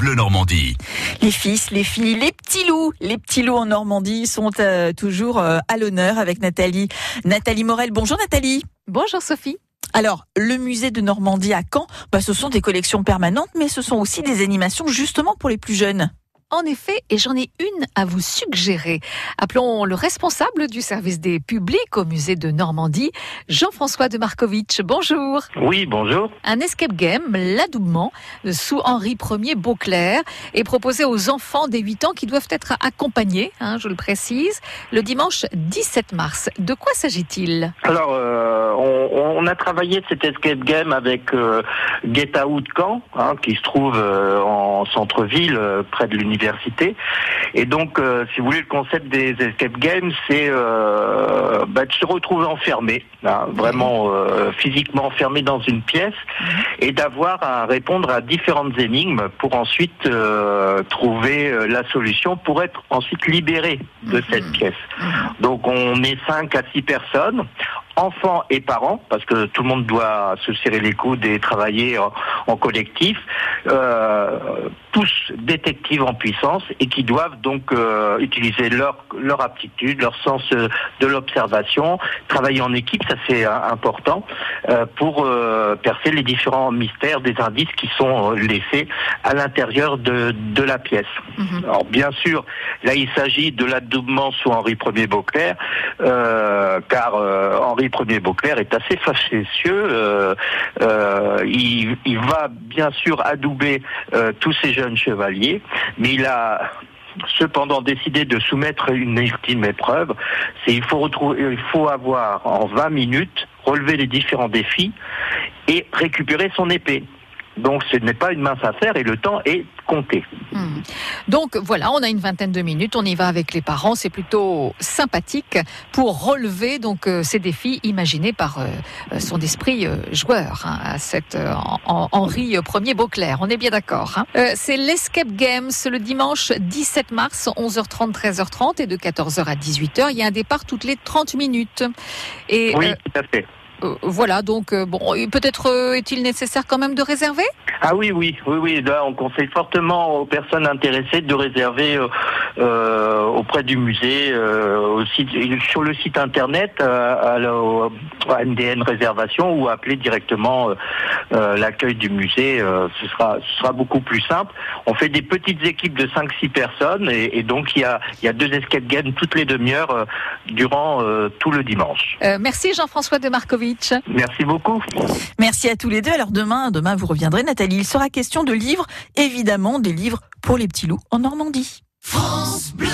Bleu Normandie. Les fils, les filles, les petits loups, les petits loups en Normandie sont euh, toujours euh, à l'honneur avec Nathalie. Nathalie Morel. Bonjour Nathalie. Bonjour Sophie. Alors, le musée de Normandie à Caen, bah, ce sont des collections permanentes, mais ce sont aussi des animations justement pour les plus jeunes. En effet, et j'en ai une à vous suggérer. Appelons le responsable du service des publics au musée de Normandie, Jean-François de Markovitch. Bonjour. Oui, bonjour. Un escape game, l'adoubement, sous Henri Ier Beauclerc, est proposé aux enfants des 8 ans qui doivent être accompagnés, hein, je le précise, le dimanche 17 mars. De quoi s'agit-il? Alors, euh, on, on, a travaillé cet escape game avec euh, Get Out Caen, hein, qui se trouve euh, en centre-ville, euh, près de l'université et donc, euh, si vous voulez, le concept des escape games, c'est bah, de se retrouver enfermé, hein, vraiment physiquement enfermé dans une pièce, et d'avoir à répondre à différentes énigmes pour ensuite trouver la solution pour être ensuite libéré de cette pièce. Mhm. Donc, on est 5 à 6 personnes enfants et parents, parce que tout le monde doit se serrer les coudes et travailler en, en collectif, euh, tous détectives en puissance et qui doivent donc euh, utiliser leur, leur aptitude, leur sens euh, de l'observation, travailler en équipe, ça c'est important, euh, pour percer les différents mystères des indices qui sont laissés à l'intérieur de, de la pièce. -hmm. Alors bien sûr, là il s'agit de l'adoubement sous Henri Ier Beauclerc, car Henri Ier Beauclerc est assez facétieux. Euh, euh, il, il, va bien sûr adouber euh, tous ces jeunes chevaliers, mais il a cependant décidé de soumettre une ultime épreuve. C'est il faut retrouver, il faut avoir en 20 minutes relevé les différents défis et récupérer son épée. Donc ce n'est pas une mince affaire et le temps est compté. Mmh. Donc voilà, on a une vingtaine de minutes, on y va avec les parents, c'est plutôt sympathique pour relever donc euh, ces défis imaginés par euh, son esprit euh, joueur, hein, à cette Henri Ier Beauclerc. On est bien d'accord. Hein. c'est l'Escape Games le dimanche 17 mars, 11h30, 13h30 et de 14h à 18h. Il y a un départ toutes les 30 minutes. Et, oui, tout à fait. Euh, voilà, donc bon, peut-être euh, est-il nécessaire quand même de réserver? Ah oui, oui, oui, oui. Là, on conseille fortement aux personnes intéressées de réserver euh, euh auprès du musée, au site, sur le site internet, à, la, à NDN Réservation ou appeler directement l'accueil du musée. ce sera, ce sera beaucoup plus simple. On fait des petites équipes de 5-6 personnes et, et, donc il y a, il y a deux escape games toutes les demi-heures durant tout le dimanche. merci Jean-François de Merci beaucoup. Merci à tous les deux. Alors demain, demain vous reviendrez Nathalie. Il sera question de livres, évidemment des livres pour les petits loups en Normandie. France Bleu